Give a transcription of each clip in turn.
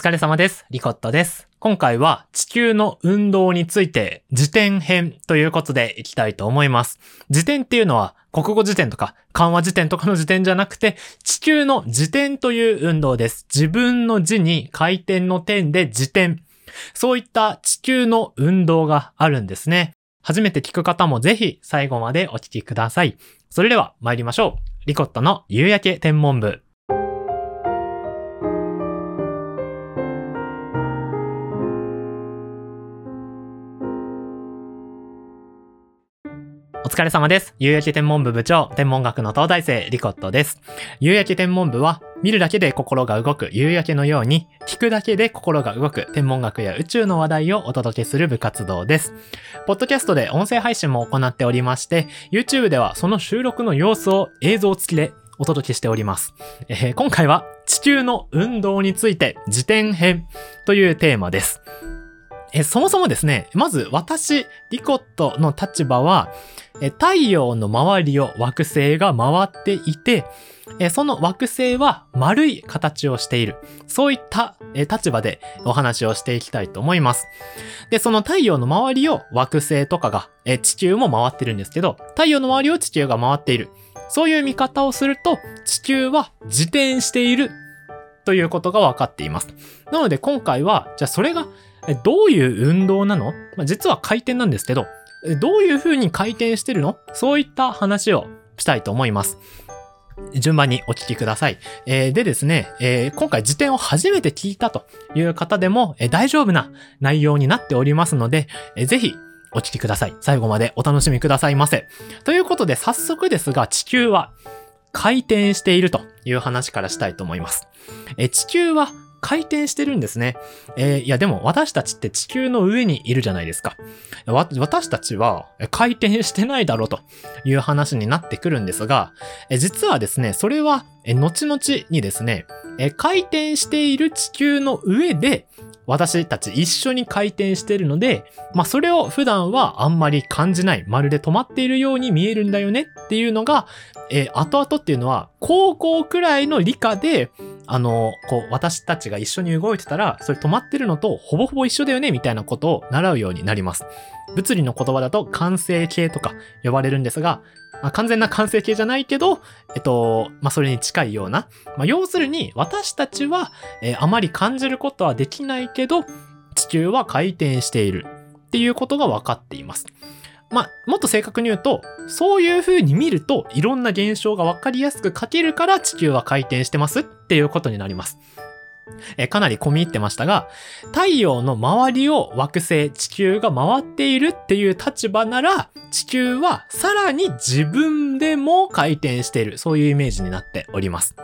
疲れ様です。リコットです。今回は地球の運動について辞典編ということでいきたいと思います。辞典っていうのは国語辞典とか漢和辞典とかの辞典じゃなくて地球の辞典という運動です。自分の字に回転の点で辞典。そういった地球の運動があるんですね。初めて聞く方もぜひ最後までお聞きください。それでは参りましょう。リコットの夕焼け天文部。お疲れ様です。夕焼け天文部部長、天文学の東大生、リコットです。夕焼け天文部は、見るだけで心が動く夕焼けのように、聞くだけで心が動く天文学や宇宙の話題をお届けする部活動です。ポッドキャストで音声配信も行っておりまして、YouTube ではその収録の様子を映像付きでお届けしております。えー今回は地球の運動について辞典編というテーマです。えそもそもですね、まず私、リコットの立場は、太陽の周りを惑星が回っていて、その惑星は丸い形をしている。そういった立場でお話をしていきたいと思います。で、その太陽の周りを惑星とかが、地球も回ってるんですけど、太陽の周りを地球が回っている。そういう見方をすると、地球は自転しているということが分かっています。なので今回は、じゃあそれがどういう運動なの、まあ、実は回転なんですけど、どういう風に回転してるの？そういった話をしたいと思います。順番にお聞きください。えーでですね、えー今回辞典を初めて聞いたという方でも、えー大丈夫な内容になっておりますので、えーぜひお聞きください。最後までお楽しみくださいませ。ということで早速ですが地球は回転しているという話からしたいと思います。えー地球は回転してるんですね。えーいやでも私たちって地球の上にいるじゃないですか。わ私たちは回転してないだろうという話になってくるんですが、え実はですね、それはえ後々にですね、え回転している地球の上で私たち一緒に回転してるので、まあそれを普段はあんまり感じない、まるで止まっているように見えるんだよねっていうのが、えー後々っていうのは高校くらいの理科で、あの、こう、私たちが一緒に動いてたら、それ止まってるのとほぼほぼ一緒だよねみたいなことを習うようになります。物理の言葉だと完成形とか呼ばれるんですが、まあ、完全な完成形じゃないけど、えっと、まあ、それに近いような。まあ、要するに、私たちは、えーあまり感じることはできないけど、地球は回転しているっていうことが分かっています。まあ、もっと正確に言うと、そういう風に見ると、いろんな現象が分かりやすく書けるから地球は回転してますっていうことになります。えかなり込み入ってましたが、太陽の周りを惑星、地球が回っているっていう立場なら、地球はさらに自分でも回転している。そういうイメージになっております。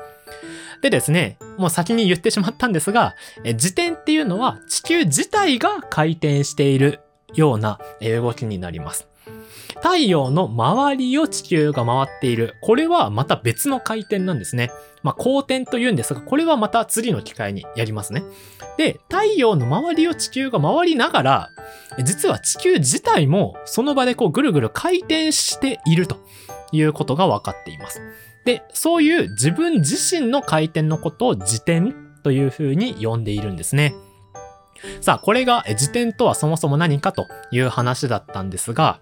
でですね、もう先に言ってしまったんですが、え自転っていうのは地球自体が回転しているような動きになります。太陽の周りを地球が回っている。これはまた別の回転なんですね。まあ、公転と言うんですが、これはまた次の機会にやりますね。で、太陽の周りを地球が回りながら、実は地球自体もその場でこうぐるぐる回転しているということが分かっています。で、そういう自分自身の回転のことを自転というふうに呼んでいるんですね。さあ、これがえ自転とはそもそも何かという話だったんですが、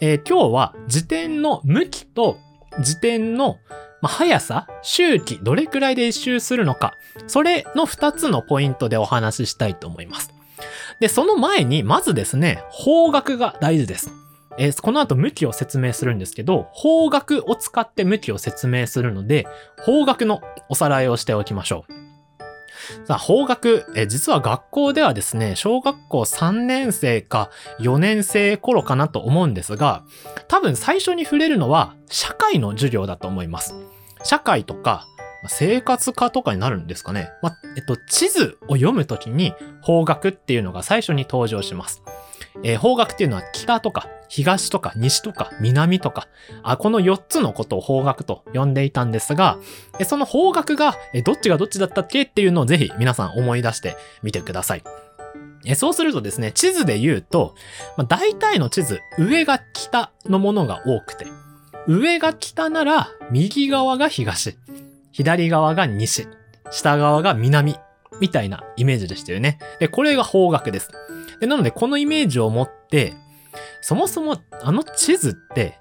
えー今日は自転の向きと自転の速さ、周期、どれくらいで一周するのか、それの2つのポイントでお話ししたいと思います。で、その前に、まずですね、方角が大事です。えーこの後向きを説明するんですけど、方角を使って向きを説明するので、方角のおさらいをしておきましょう。さあ、方角、え実は学校ではですね、小学校3年生か4年生頃かなと思うんですが、多分最初に触れるのは社会の授業だと思います。社会とか、生活科とかになるんですかね。ま、えっと、地図を読むときに方角っていうのが最初に登場します。えー方角っていうのは北とか東とか西とか南とか、あこの4つのことを方角と呼んでいたんですが、その方角がどっちがどっちだったっけっていうのをぜひ皆さん思い出してみてください。そうするとですね、地図で言うと、まあ、大体の地図、上が北のものが多くて、上が北なら右側が東、左側が西、下側が南みたいなイメージでしたよね。で、これが方角です。で、なのでこのイメージを持って、そもそもあの地図って、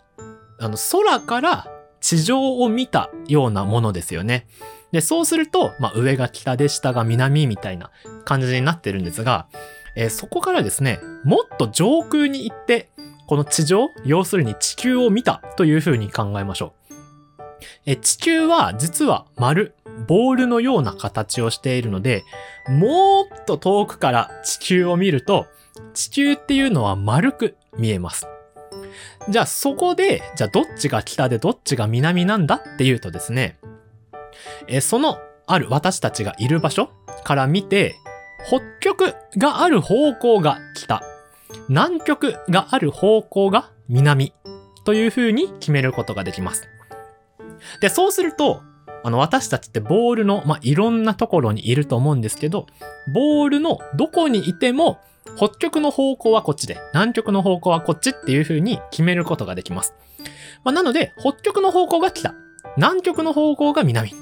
あの空から地上を見たようなものですよね。で、そうすると、まあ、上が北で下が南みたいな感じになってるんですが、えー、そこからですね、もっと上空に行って、この地上、要するに地球を見たというふうに考えましょう。え地球は実は丸、ボールのような形をしているので、もっと遠くから地球を見ると、地球っていうのは丸く見えます。じゃあそこで、じゃあどっちが北でどっちが南なんだっていうとですね、えそのある私たちがいる場所から見て、北極がある方向が北、南極がある方向が南という風に決めることができます。で、そうすると、あの、私たちってボールの、まあ、いろんなところにいると思うんですけど、ボールのどこにいても、北極の方向はこっちで、南極の方向はこっちっていう風に決めることができます。まあ、なので、北極の方向が北、南極の方向が南。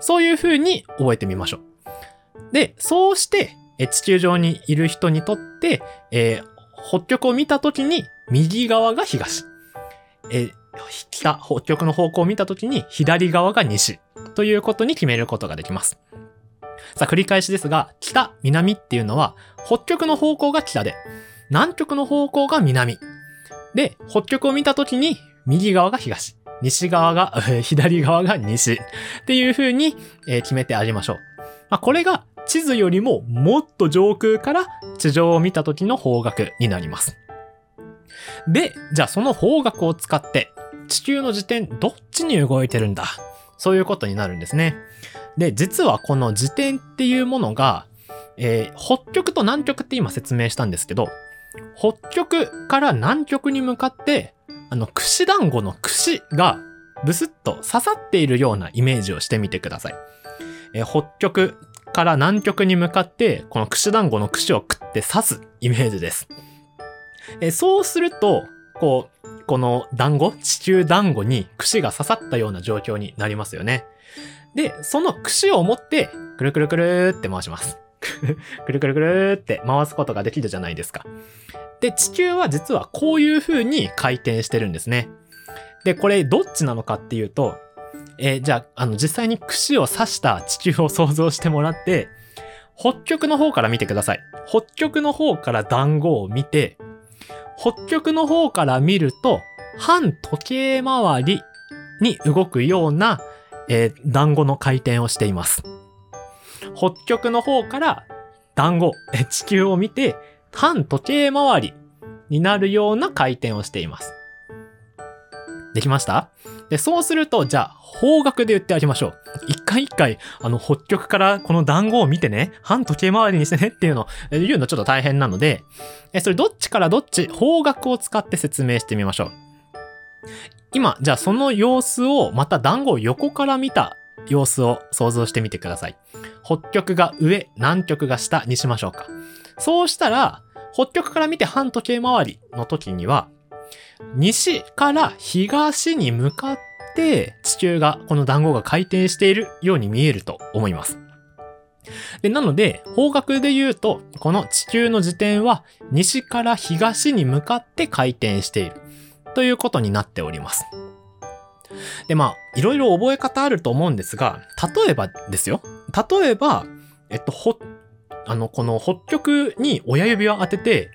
そういう風に覚えてみましょう。で、そうして、地球上にいる人にとって、えー、北極を見たときに、右側が東。え北、北極の方向を見たときに、左側が西。ということに決めることができます。さあ、繰り返しですが、北、南っていうのは、北極の方向が北で、南極の方向が南。で、北極を見たときに、右側が東。西側が、左側が西。っていう風に、え、決めてあげましょう。まあ、これが地図よりももっと上空から地上を見た時の方角になります。で、じゃあその方角を使って地球の時点どっちに動いてるんだ？そういうことになるんですね。で、実はこの時点っていうものが、えー、北極と南極って今説明したんですけど、北極から南極に向かって、あの、串団子の串がブスッと刺さっているようなイメージをしてみてください。えー、北極から南極に向かって、この串団子の串を食って刺すイメージです。えそうすると、こう、この団子、地球団子に串が刺さったような状況になりますよね。で、その串を持って、くるくるくるって回します。くるくるくるって回すことができるじゃないですか。で、地球は実はこういう風に回転してるんですね。で、これどっちなのかっていうと、えー、じゃあ、あの、実際に串を刺した地球を想像してもらって、北極の方から見てください。北極の方から団子を見て、北極の方から見ると、反時計回りに動くような、えー、団子の回転をしています。北極の方から団子、え地球を見て、反時計回りになるような回転をしています。できました？で、そうすると、じゃあ、方角で言ってあげましょう。一回一回、あの、北極からこの団子を見てね、半時計回りにしてねっていうの言うのちょっと大変なので、え、それどっちからどっち、方角を使って説明してみましょう。今、じゃあその様子を、また団子を横から見た様子を想像してみてください。北極が上、南極が下にしましょうか。そうしたら、北極から見て半時計回りの時には、西から東に向かって地球が、この団子が回転しているように見えると思います。でなので、方角で言うと、この地球の自転は西から東に向かって回転しているということになっております。で、まあ、いろいろ覚え方あると思うんですが、例えばですよ。例えば、えっと、ほ、あの、この北極に親指を当てて、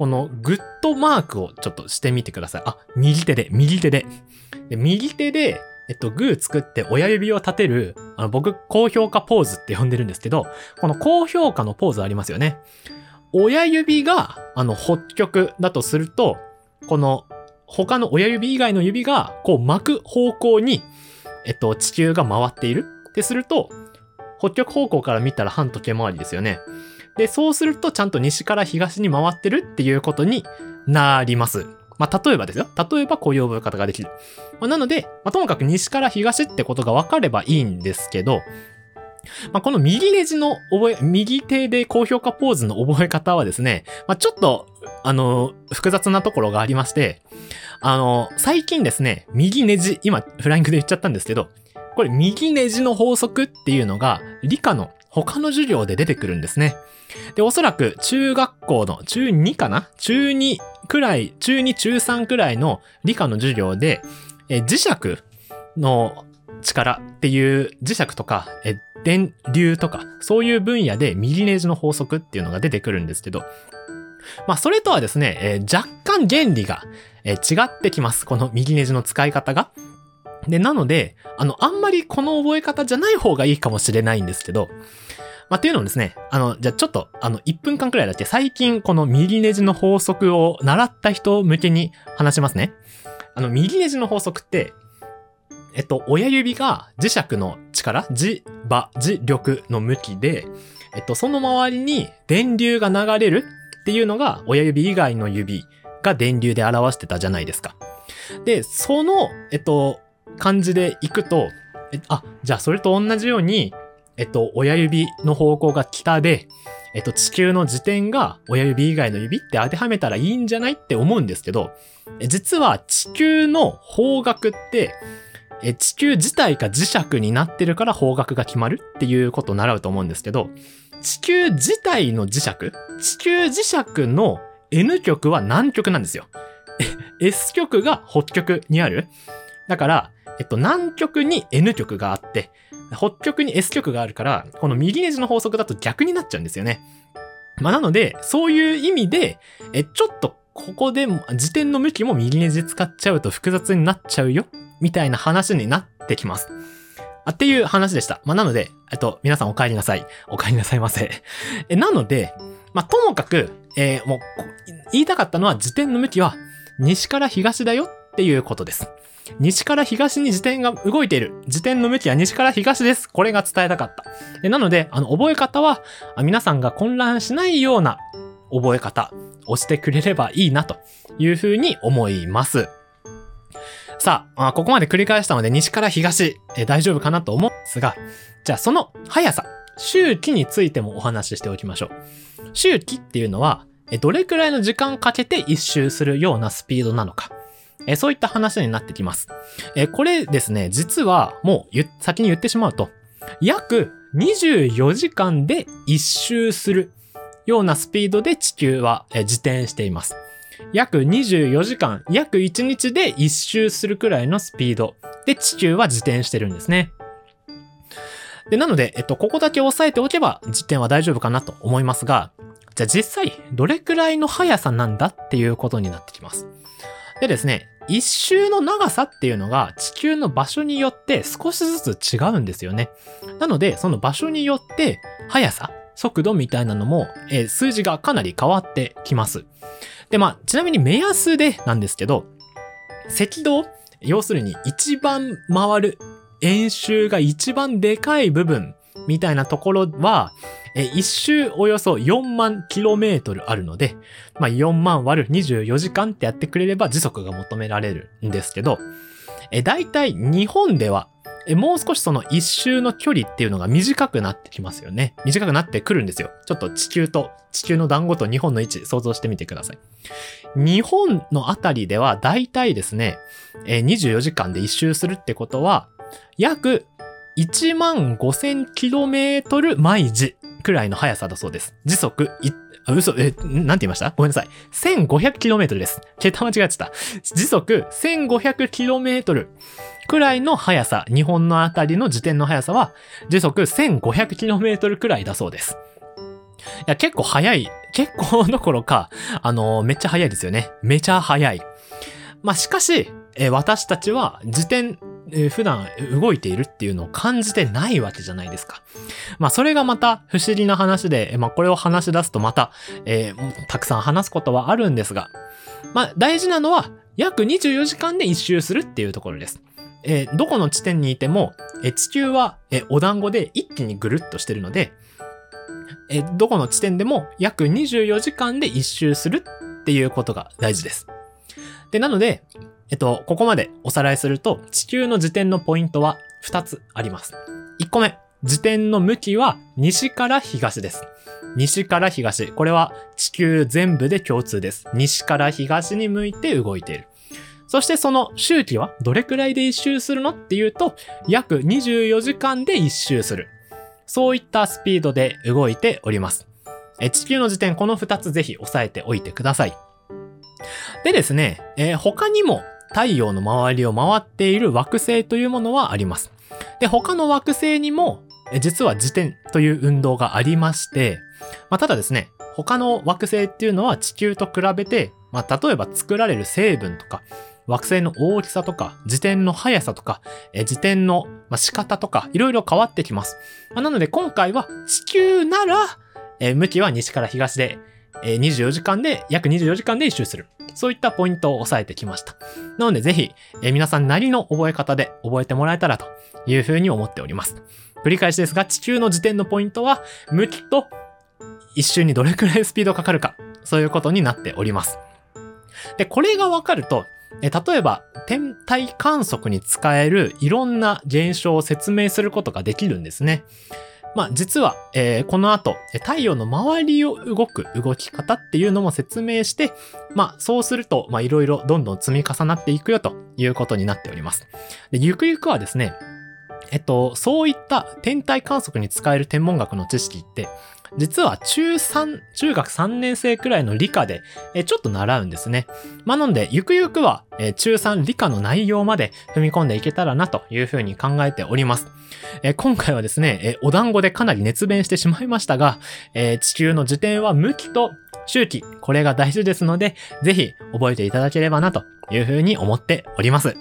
このグッドマークをちょっとしてみてください。あ、右手で、右手で。で右手で、えっと、グー作って親指を立てる、あの、僕、高評価ポーズって呼んでるんですけど、この高評価のポーズありますよね。親指が、あの、北極だとすると、この、他の親指以外の指が、こう巻く方向に、えっと、地球が回っている。ってすると、北極方向から見たら半時計回りですよね。で、そうするとちゃんと西から東に回ってるっていうことになります。まあ、例えばですよ。例えばこういう覚え方ができる。まあ、なので、まあ、ともかく西から東ってことが分かればいいんですけど、まあ、この右ネジの覚え、右手で高評価ポーズの覚え方はですね、まあ、ちょっと、あの、複雑なところがありまして、あの、最近ですね、右ネジ、今、フライングで言っちゃったんですけど、これ右ネジの法則っていうのが理科の他の授業で出てくるんですね。で、おそらく中学校の中2かな？中2くらい、中2中3くらいの理科の授業で、え磁石の力っていう磁石とか、え電流とか、そういう分野でミリネージの法則っていうのが出てくるんですけど、まあ、それとはですね、えー、若干原理が、えー、違ってきます。この右ネジの使い方が。で、なので、あの、あんまりこの覚え方じゃない方がいいかもしれないんですけど、まあ、っていうのもですね、あの、じゃあちょっと、あの、1分間くらいだけ最近この右ネジの法則を習った人向けに話しますね。あの、右ネジの法則って、えっと、親指が磁石の力、磁場、磁力の向きで、えっと、その周りに電流が流れるっていうのが親指以外の指が電流で表してたじゃないですか。で、その、えっと、感じでいくと、えあ、じゃあそれと同じように、えっと、親指の方向が北で、えっと、地球の時点が親指以外の指って当てはめたらいいんじゃないって思うんですけど、実は地球の方角って、え地球自体が磁石になってるから方角が決まるっていうことを習うと思うんですけど、地球自体の磁石地球磁石の N 極は南極なんですよ。S 極が北極にある。だから、えっと、南極に N 極があって、北極に S 極があるから、この右ネジの法則だと逆になっちゃうんですよね。まあ、なので、そういう意味で、え、ちょっとここで時点の向きも右ネジ使っちゃうと複雑になっちゃうよ、みたいな話になってきます。あっていう話でした。まあ、なので、えっと、皆さんお帰りなさい。お帰りなさいませ。え、なので、まあ、ともかく、えー、もう、言いたかったのは、時点の向きは、西から東だよっていうことです。西から東に自転が動いている。自転の向きは西から東です。これが伝えたかった。でなので、あの、覚え方は、皆さんが混乱しないような覚え方をしてくれればいいなというふうに思います。さあ、ここまで繰り返したので西から東、え大丈夫かなと思うんですが、じゃあその速さ、周期についてもお話ししておきましょう。周期っていうのは、どれくらいの時間かけて一周するようなスピードなのか。えそういった話になってきます。えこれですね、実はもう先に言ってしまうと、約24時間で一周するようなスピードで地球は自転しています。約24時間、約1日で一周するくらいのスピードで地球は自転してるんですね。で、なので、えっと、ここだけ押さえておけば実験は大丈夫かなと思いますが、じゃあ実際、どれくらいの速さなんだっていうことになってきます。でですね、一周の長さっていうのが地球の場所によって少しずつ違うんですよね。なので、その場所によって速さ、速度みたいなのも、えー、数字がかなり変わってきます。で、まあ、ちなみに目安でなんですけど、赤道、要するに一番回る円周が一番でかい部分みたいなところは、一周およそ4万キロメートルあるので、まあ、4万割る24時間ってやってくれれば時速が求められるんですけど、え大体日本ではえもう少しその一周の距離っていうのが短くなってきますよね。短くなってくるんですよ。ちょっと地球と、地球の団子と日本の位置想像してみてください。日本のあたりでは大体ですね、え24時間で一周するってことは、約1万5000キロメートル毎時くらいの速さだそうです。時速、嘘、え、なんて言いました？ごめんなさい。1500キロメートルです。桁間違えてた。時速1500キロメートルくらいの速さ、日本のあたりの時点の速さは、時速1500キロメートルくらいだそうです。いや、結構速い。結構どころか、あのー、めっちゃ速いですよね。めちゃ速い。まあ、しかし、え、私たちは時点え、普段動いているっていうのを感じてないわけじゃないですか。まあそれがまた不思議な話で、まあこれを話し出すとまた、えー、たくさん話すことはあるんですが、まあ大事なのは約24時間で一周するっていうところです。えー、どこの地点にいても、え、地球は、え、お団子で一気にぐるっとしてるので、え、どこの地点でも約24時間で一周するっていうことが大事です。で、なので、えっと、ここまでおさらいすると、地球の自転のポイントは2つあります。1個目、自転の向きは西から東です。西から東。これは地球全部で共通です。西から東に向いて動いている。そしてその周期はどれくらいで一周するのっていうと、約24時間で一周する。そういったスピードで動いております。え地球の時点、この2つぜひ押さえておいてください。でですね、えー、他にも太陽の周りを回っている惑星というものはあります。で、他の惑星にも、実は自転という運動がありまして、まあ、ただですね、他の惑星っていうのは地球と比べて、まあ、例えば作られる成分とか、惑星の大きさとか、自転の速さとか、え自転の仕方とか、いろいろ変わってきます。まあ、なので今回は地球なら、え向きは西から東で、え24時間で、約24時間で一周する。そういったポイントを押さえてきました。なのでぜひ、え皆さんなりの覚え方で覚えてもらえたらというふうに思っております。繰り返しですが、地球の時点のポイントは、向きと一周にどれくらいスピードかかるか、そういうことになっております。で、これがわかると、え例えば、天体観測に使えるいろんな現象を説明することができるんですね。まあ実は、えー、この後、太陽の周りを動く動き方っていうのも説明して、まあそうすると、まあいろいろどんどん積み重なっていくよということになっております。で、ゆくゆくはですね、えっと、そういった天体観測に使える天文学の知識って、実は中3、中学3年生くらいの理科で、えちょっと習うんですね。まあ、なので、ゆくゆくは、え中3理科の内容まで踏み込んでいけたらなというふうに考えております。え今回はですね、えお団子でかなり熱弁してしまいましたが、え地球の時点は向きと周期、これが大事ですので、ぜひ覚えていただければなというふうに思っております。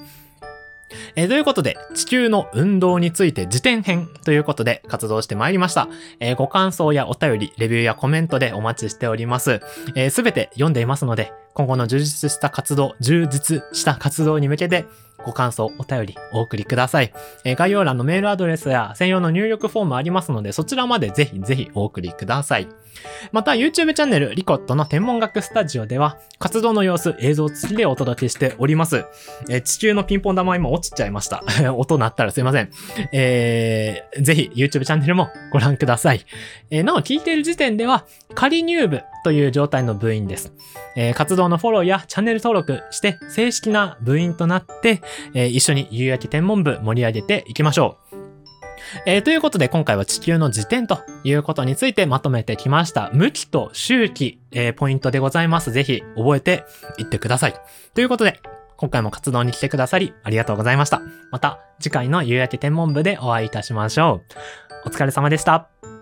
えー、ということで、地球の運動について辞典編ということで活動してまいりました。えー、ご感想やお便り、レビューやコメントでお待ちしております。す、えー、べ、て読んでいますので、今後の充実した活動、充実した活動に向けて、ご感想、お便りお送りください。えー、概要欄のメールアドレスや専用の入力フォームありますので、そちらまでぜひぜひお送りください。また、YouTube チャンネル、リコットの天文学スタジオでは、活動の様子、映像付きでお届けしております。えー、地球のピンポン玉今落ちちゃいました。音鳴ったらすいません。えー、ぜひ YouTube チャンネルもご覧ください。えー、なお、聞いている時点では、仮入部という状態の部員です。えー、活動のフォローやチャンネル登録して、正式な部員となって、えー、一緒に夕焼け天文部盛り上げていきましょう。えー、ということで今回は地球の自転ということについてまとめてきました。向きと周期、えー、ポイントでございます。ぜひ覚えていってください。ということで、今回も活動に来てくださりありがとうございました。また次回の夕焼け天文部でお会いいたしましょう。お疲れ様でした。